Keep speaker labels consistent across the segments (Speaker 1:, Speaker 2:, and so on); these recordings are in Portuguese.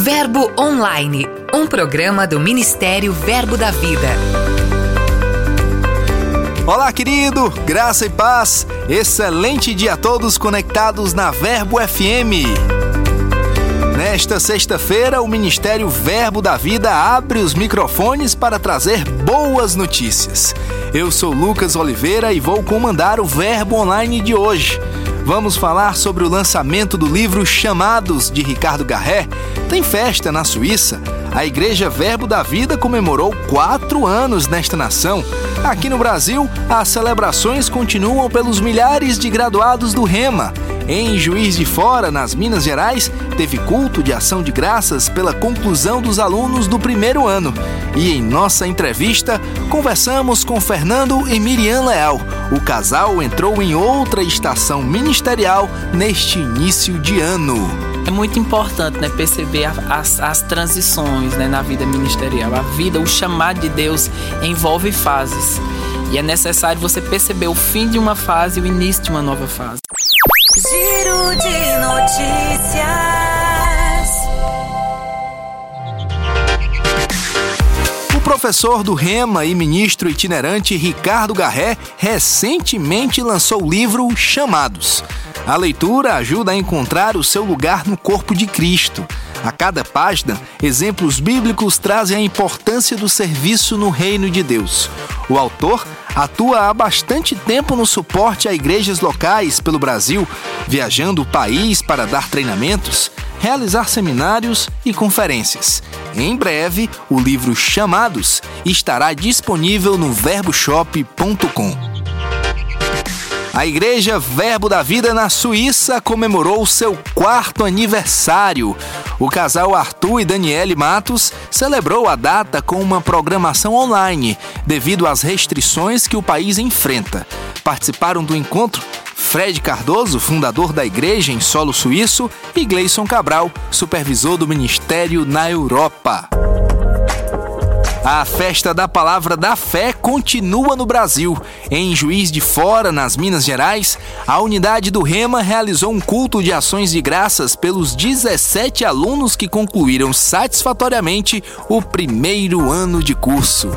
Speaker 1: Verbo Online, um programa do Ministério Verbo da Vida.
Speaker 2: Olá, querido, graça e paz. Excelente dia a todos conectados na Verbo FM. Nesta sexta-feira, o Ministério Verbo da Vida abre os microfones para trazer boas notícias. Eu sou Lucas Oliveira e vou comandar o Verbo Online de hoje. Vamos falar sobre o lançamento do livro Chamados de Ricardo Garré. Tem festa na Suíça. A Igreja Verbo da Vida comemorou quatro anos nesta nação. Aqui no Brasil, as celebrações continuam pelos milhares de graduados do Rema. Em Juiz de Fora, nas Minas Gerais, teve culto de ação de graças pela conclusão dos alunos do primeiro ano. E em nossa entrevista, conversamos com Fernando e Miriam Leal. O casal entrou em outra estação ministerial neste início de ano.
Speaker 3: É muito importante né, perceber as, as transições né, na vida ministerial. A vida, o chamado de Deus envolve fases. E é necessário você perceber o fim de uma fase e o início de uma nova fase.
Speaker 1: Giro de notícias.
Speaker 2: O professor do Rema e ministro itinerante Ricardo Garré recentemente lançou o livro Chamados. A leitura ajuda a encontrar o seu lugar no corpo de Cristo. A cada página, exemplos bíblicos trazem a importância do serviço no reino de Deus. O autor atua há bastante tempo no suporte a igrejas locais pelo Brasil, viajando o país para dar treinamentos, realizar seminários e conferências. Em breve, o livro Chamados estará disponível no verboshop.com. A Igreja Verbo da Vida na Suíça comemorou seu quarto aniversário. O casal Arthur e Daniele Matos celebrou a data com uma programação online, devido às restrições que o país enfrenta. Participaram do encontro Fred Cardoso, fundador da igreja em solo suíço, e Gleison Cabral, supervisor do ministério na Europa. A festa da Palavra da Fé continua no Brasil. Em Juiz de Fora, nas Minas Gerais, a unidade do Rema realizou um culto de ações de graças pelos 17 alunos que concluíram satisfatoriamente o primeiro ano de curso.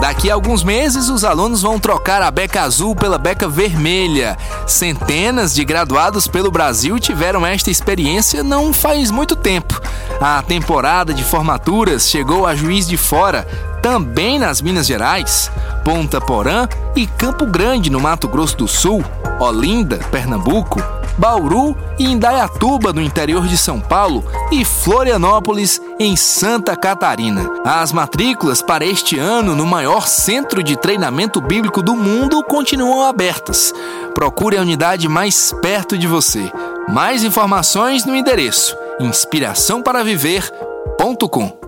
Speaker 2: Daqui a alguns meses, os alunos vão trocar a beca azul pela beca vermelha. Centenas de graduados pelo Brasil tiveram esta experiência não faz muito tempo. A temporada de formaturas chegou a Juiz de Fora, também nas Minas Gerais, Ponta Porã e Campo Grande, no Mato Grosso do Sul, Olinda, Pernambuco, Bauru e Indaiatuba, no interior de São Paulo, e Florianópolis, em Santa Catarina. As matrículas para este ano no maior centro de treinamento bíblico do mundo continuam abertas. Procure a unidade mais perto de você. Mais informações no endereço inspiraçãoparaviver.com.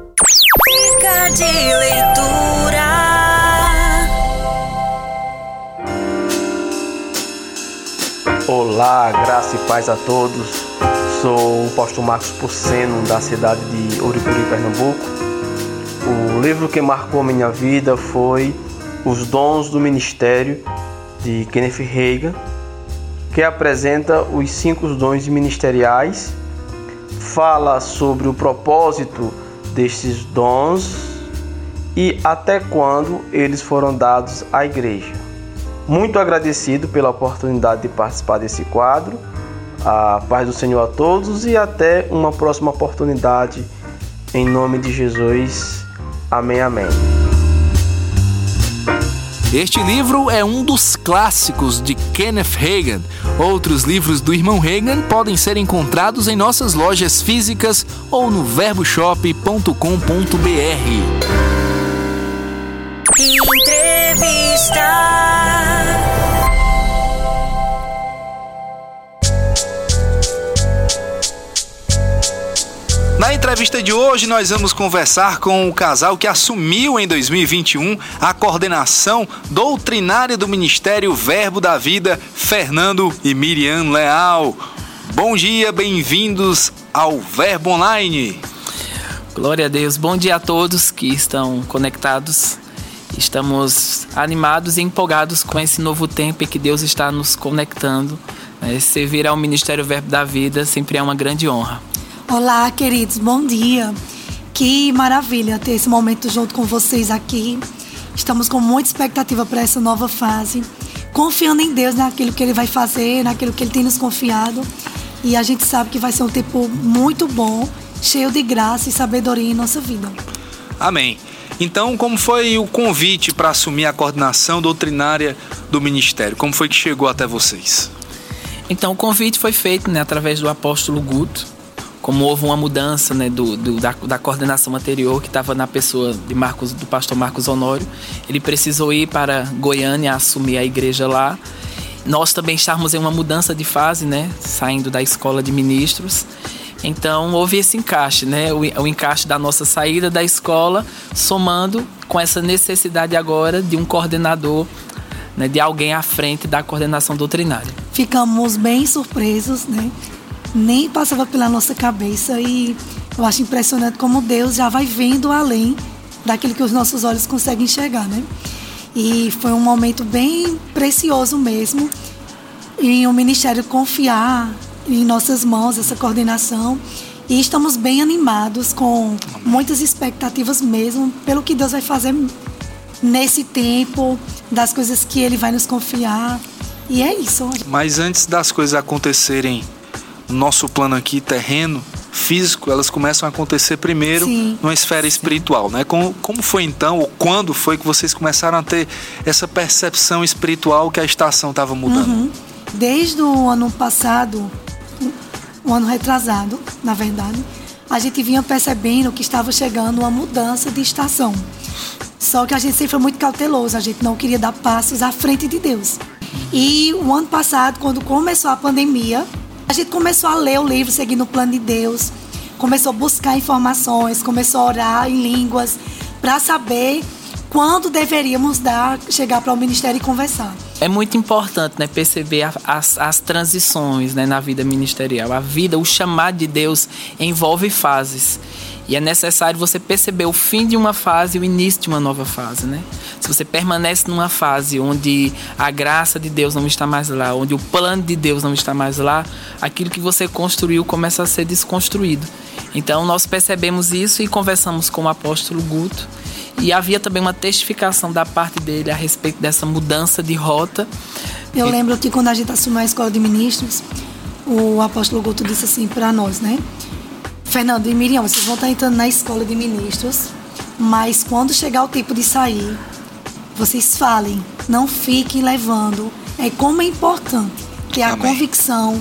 Speaker 1: Dica de leitura.
Speaker 4: Olá, graça e paz a todos. Sou o pastor Marcos Porceno, da cidade de Uricuri, Pernambuco. O livro que marcou minha vida foi Os Dons do Ministério, de Kenneth Reagan, que apresenta os cinco dons ministeriais, fala sobre o propósito destes dons e até quando eles foram dados à igreja. Muito agradecido pela oportunidade de participar desse quadro. A paz do Senhor a todos e até uma próxima oportunidade. Em nome de Jesus. Amém, amém.
Speaker 2: Este livro é um dos clássicos de Kenneth Reagan. Outros livros do irmão Reagan podem ser encontrados em nossas lojas físicas ou no verboshop.com.br.
Speaker 1: Entrevista.
Speaker 2: Na entrevista de hoje, nós vamos conversar com o casal que assumiu em 2021 a coordenação doutrinária do Ministério Verbo da Vida, Fernando e Miriam Leal. Bom dia, bem-vindos ao Verbo Online.
Speaker 3: Glória a Deus. Bom dia a todos que estão conectados. Estamos animados e empolgados com esse novo tempo em que Deus está nos conectando. Né? Servir ao Ministério Verbo da Vida sempre é uma grande honra.
Speaker 5: Olá, queridos, bom dia. Que maravilha ter esse momento junto com vocês aqui. Estamos com muita expectativa para essa nova fase, confiando em Deus naquilo que Ele vai fazer, naquilo que Ele tem nos confiado. E a gente sabe que vai ser um tempo muito bom, cheio de graça e sabedoria em nossa vida.
Speaker 2: Amém. Então, como foi o convite para assumir a coordenação doutrinária do ministério? Como foi que chegou até vocês?
Speaker 3: Então, o convite foi feito né, através do apóstolo Guto. Como houve uma mudança né, do, do da, da, coordenação anterior, que estava na pessoa de Marcos, do pastor Marcos Honório, ele precisou ir para Goiânia assumir a igreja lá. Nós também estávamos em uma mudança de fase, né, saindo da escola de ministros. Então houve esse encaixe, né? O, o, encaixe da nossa saída da escola, somando com essa necessidade agora de um coordenador, né? de alguém à frente da coordenação doutrinária.
Speaker 5: Ficamos bem surpresos, né? Nem passava pela nossa cabeça e eu acho impressionante como Deus já vai vendo além daquilo que os nossos olhos conseguem enxergar, né? E foi um momento bem precioso mesmo em o um ministério confiar em nossas mãos essa coordenação e estamos bem animados com muitas expectativas mesmo pelo que Deus vai fazer nesse tempo, das coisas que Ele vai nos confiar. E é isso.
Speaker 2: Mas antes das coisas acontecerem no nosso plano aqui terreno, físico, elas começam a acontecer primeiro Sim. numa esfera espiritual, né? Como, como foi então, ou quando foi que vocês começaram a ter essa percepção espiritual que a estação estava mudando? Uhum.
Speaker 5: Desde o ano passado, um ano retrasado, na verdade, a gente vinha percebendo que estava chegando uma mudança de estação. Só que a gente sempre foi muito cauteloso, a gente não queria dar passos à frente de Deus. E o ano passado, quando começou a pandemia, a gente começou a ler o livro Seguindo o Plano de Deus, começou a buscar informações, começou a orar em línguas para saber quando deveríamos dar, chegar para o ministério e conversar.
Speaker 3: É muito importante né, perceber as, as transições né, na vida ministerial. A vida, o chamado de Deus envolve fases. E é necessário você perceber o fim de uma fase e o início de uma nova fase, né? Se você permanece numa fase onde a graça de Deus não está mais lá, onde o plano de Deus não está mais lá, aquilo que você construiu começa a ser desconstruído. Então nós percebemos isso e conversamos com o apóstolo Guto e havia também uma testificação da parte dele a respeito dessa mudança de rota.
Speaker 5: Eu lembro que quando a gente assumiu a escola de ministros, o apóstolo Guto disse assim para nós, né? Fernando e Miriam, vocês vão estar entrando na escola de ministros, mas quando chegar o tempo de sair, vocês falem, não fiquem levando. É como é importante ter a Amém. convicção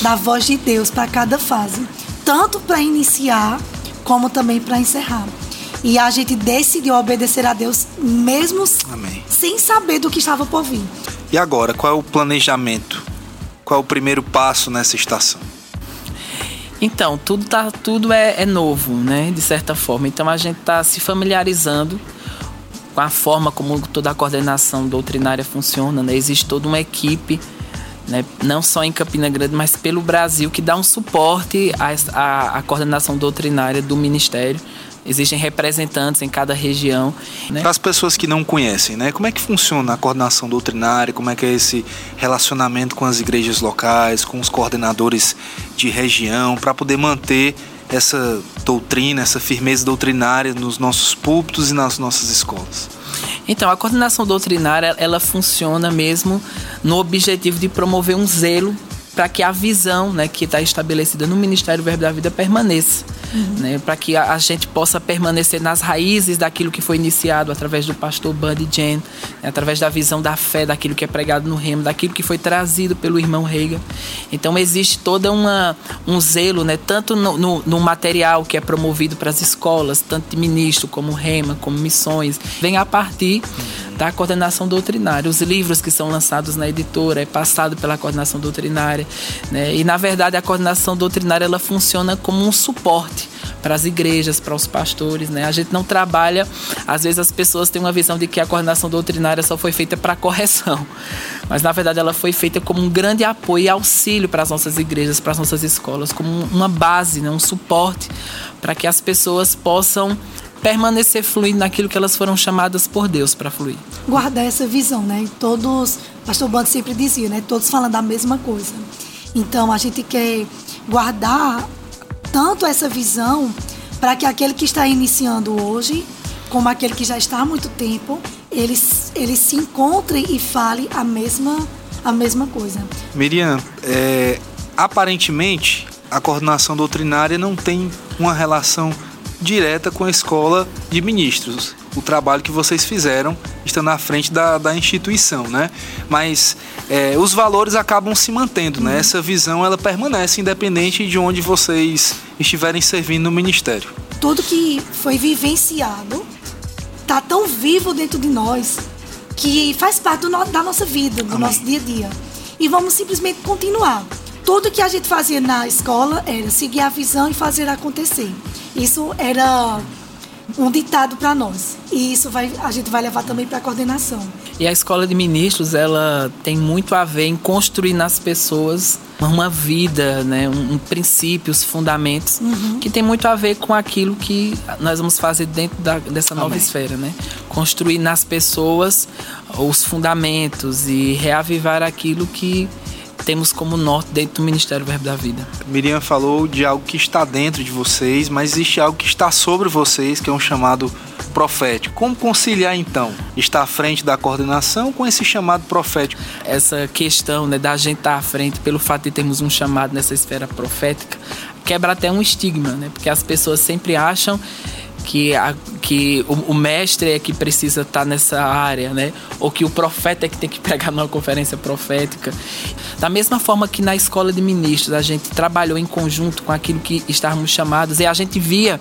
Speaker 5: da voz de Deus para cada fase, tanto para iniciar como também para encerrar. E a gente decidiu obedecer a Deus mesmo Amém. sem saber do que estava por vir.
Speaker 2: E agora, qual é o planejamento? Qual é o primeiro passo nessa estação?
Speaker 3: Então, tudo, tá, tudo é, é novo, né? De certa forma. Então a gente está se familiarizando com a forma como toda a coordenação doutrinária funciona. Né? Existe toda uma equipe, né? não só em Campina Grande, mas pelo Brasil, que dá um suporte à, à, à coordenação doutrinária do Ministério. Existem representantes em cada região.
Speaker 2: Né? Para as pessoas que não conhecem, né? Como é que funciona a coordenação doutrinária? Como é que é esse relacionamento com as igrejas locais, com os coordenadores de região, para poder manter essa doutrina, essa firmeza doutrinária nos nossos púlpitos e nas nossas escolas?
Speaker 3: Então, a coordenação doutrinária, ela funciona mesmo no objetivo de promover um zelo para que a visão né, que está estabelecida no Ministério Verbo da Vida permaneça. Uhum. Né, para que a, a, gente possa permanecer nas raízes daquilo que foi iniciado através do pastor Buddy Jen, né, através da visão da fé, daquilo que é pregado no remo, daquilo que foi trazido pelo irmão Reagan. Então existe toda uma um zelo, né, tanto no, no, no material que é promovido para as escolas, tanto de ministro como rema, como missões, vem a partir da coordenação doutrinária. Os livros que são lançados na editora é passado pela coordenação doutrinária, né? E na verdade a coordenação doutrinária ela funciona como um suporte para as igrejas, para os pastores, né? A gente não trabalha, às vezes as pessoas têm uma visão de que a coordenação doutrinária só foi feita para correção, mas na verdade ela foi feita como um grande apoio e auxílio para as nossas igrejas, para as nossas escolas, como uma base, né? um suporte para que as pessoas possam permanecer fluindo naquilo que elas foram chamadas por Deus para fluir.
Speaker 5: Guardar essa visão, né? Todos, pastor Bando sempre dizia, né? Todos falando a mesma coisa. Então a gente quer guardar tanto essa visão para que aquele que está iniciando hoje, como aquele que já está há muito tempo, eles, eles se encontrem e falem a mesma, a mesma coisa.
Speaker 2: Miriam, é, aparentemente a coordenação doutrinária não tem uma relação direta com a escola de ministros. O trabalho que vocês fizeram estando à frente da, da instituição, né? Mas é, os valores acabam se mantendo, né? Essa visão ela permanece independente de onde vocês estiverem servindo no ministério.
Speaker 5: Tudo que foi vivenciado tá tão vivo dentro de nós que faz parte no, da nossa vida, do Amém. nosso dia a dia. E vamos simplesmente continuar. Tudo que a gente fazia na escola era seguir a visão e fazer acontecer. Isso era um ditado para nós. E isso vai, a gente vai levar também para a coordenação.
Speaker 3: E a escola de ministros, ela tem muito a ver em construir nas pessoas uma vida, né, um, um princípios, fundamentos uhum. que tem muito a ver com aquilo que nós vamos fazer dentro da, dessa nova Amém. esfera, né? Construir nas pessoas os fundamentos e reavivar aquilo que temos como norte dentro do Ministério Verbo da Vida.
Speaker 2: Miriam falou de algo que está dentro de vocês, mas existe algo que está sobre vocês, que é um chamado profético. Como conciliar então estar à frente da coordenação com esse chamado profético?
Speaker 3: Essa questão né, da gente estar à frente pelo fato de termos um chamado nessa esfera profética quebra até um estigma, né? Porque as pessoas sempre acham que, a, que o, o, mestre é que precisa estar tá nessa área, né? Ou que o profeta é que tem que pegar numa conferência profética. Da mesma forma que na escola de ministros a gente trabalhou em conjunto com aquilo que estávamos chamados e a gente via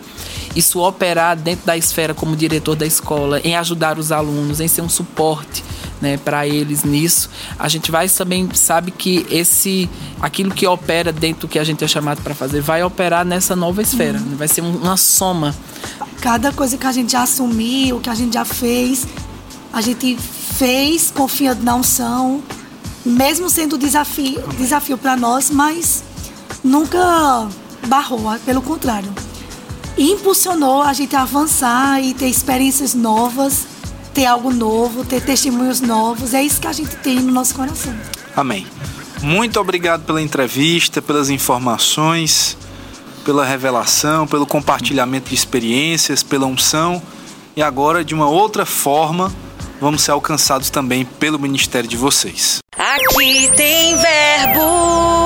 Speaker 3: isso operar dentro da esfera como diretor da escola, em ajudar os alunos, em ser um suporte né, para eles nisso. A gente vai também sabe que esse aquilo que opera dentro do que a gente é chamado para fazer vai operar nessa nova esfera, uhum. vai ser uma soma.
Speaker 5: Cada coisa que a gente já assumiu, que a gente já fez, a gente fez confiando na unção, mesmo sendo desafio desafio para nós, mas nunca barrou, pelo contrário. Impulsionou a gente a avançar e ter experiências novas ter algo novo, ter testemunhos novos. É isso que a gente tem no nosso coração.
Speaker 2: Amém. Muito obrigado pela entrevista, pelas informações, pela revelação, pelo compartilhamento de experiências, pela unção. E agora, de uma outra forma, vamos ser alcançados também pelo ministério de vocês.
Speaker 1: Aqui tem verbo.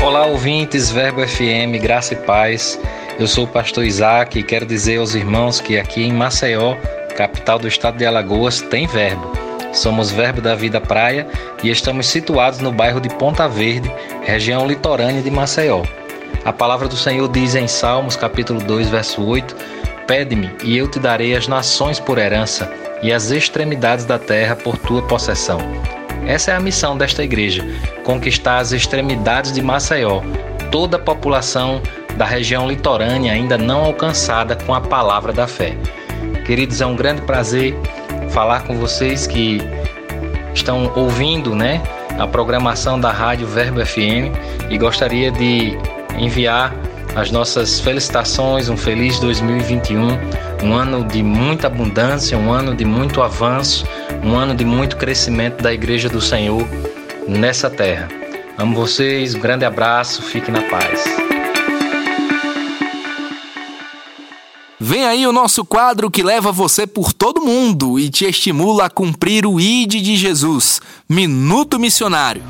Speaker 6: Olá, ouvintes, Verbo FM, graça e paz. Eu sou o pastor Isaac e quero dizer aos irmãos que aqui em Maceió, capital do estado de Alagoas, tem verbo. Somos Verbo da Vida Praia e estamos situados no bairro de Ponta Verde, região litorânea de Maceió. A palavra do Senhor diz em Salmos, capítulo 2, verso 8: Pede-me e eu te darei as nações por herança e as extremidades da terra por tua possessão. Essa é a missão desta igreja: conquistar as extremidades de Maceió, toda a população da região litorânea ainda não alcançada com a palavra da fé. Queridos, é um grande prazer falar com vocês que estão ouvindo, né, a programação da Rádio Verbo FM e gostaria de enviar as nossas felicitações, um feliz 2021, um ano de muita abundância, um ano de muito avanço, um ano de muito crescimento da Igreja do Senhor nessa terra. Amo vocês, um grande abraço, fique na paz.
Speaker 2: Vem aí o nosso quadro que leva você por todo mundo e te estimula a cumprir o ID de Jesus Minuto Missionário.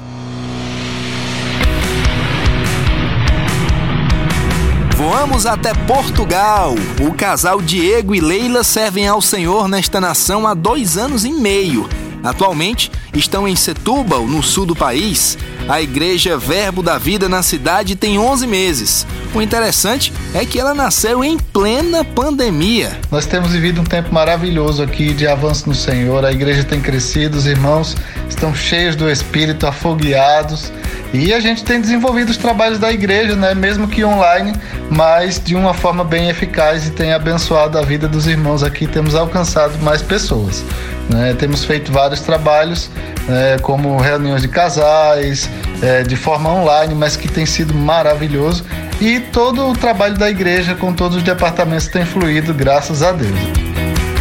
Speaker 2: Voamos até Portugal. O casal Diego e Leila servem ao Senhor nesta nação há dois anos e meio. Atualmente estão em Setúbal, no sul do país. A igreja Verbo da Vida na cidade tem 11 meses. O interessante é que ela nasceu em plena pandemia.
Speaker 7: Nós temos vivido um tempo maravilhoso aqui de avanço no Senhor. A igreja tem crescido, os irmãos estão cheios do Espírito, afogueados. E a gente tem desenvolvido os trabalhos da igreja, né? mesmo que online, mas de uma forma bem eficaz e tem abençoado a vida dos irmãos aqui. Temos alcançado mais pessoas. Né? Temos feito vários trabalhos, né? como reuniões de casais, é, de forma online, mas que tem sido maravilhoso. E todo o trabalho da igreja com todos os departamentos tem fluído, graças a Deus.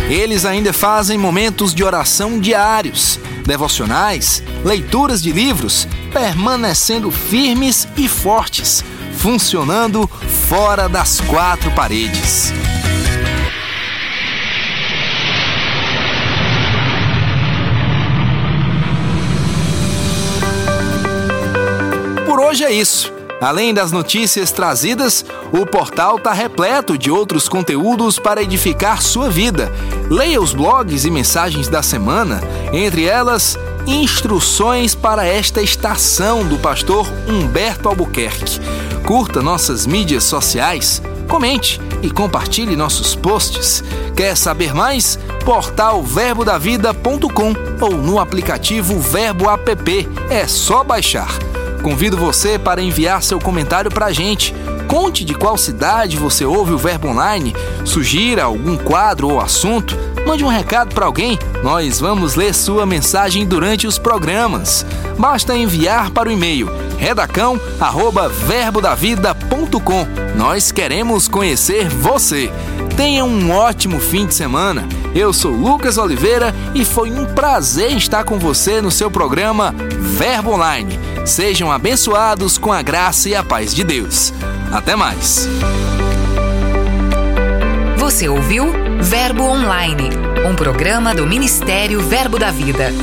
Speaker 2: Eles ainda fazem momentos de oração diários. devocionais, leituras de livros, permanecendo firmes e fortes, funcionando fora das quatro paredes. Por hoje é isso. Além das notícias trazidas, o portal está repleto de outros conteúdos para edificar sua vida. Leia os blogs e mensagens da semana, entre elas, instruções para esta estação do pastor Humberto Albuquerque. Curta nossas mídias sociais, comente e compartilhe nossos posts. Quer saber mais? Portal verbodavida.com ou no aplicativo Verbo App. É só baixar. Convido você para enviar seu comentário para a gente. Conte de qual cidade você ouve o Verbo Online, sugira algum quadro ou assunto, mande um recado para alguém. Nós vamos ler sua mensagem durante os programas. Basta enviar para o e-mail redacão@verbodavida.com. Nós queremos conhecer você. Tenha um ótimo fim de semana. Eu sou Lucas Oliveira e foi um prazer estar com você no seu programa Verbo Online. Sejam abençoados com a graça e a paz de Deus. Até mais.
Speaker 1: Você ouviu Verbo Online, um programa do Ministério Verbo da Vida.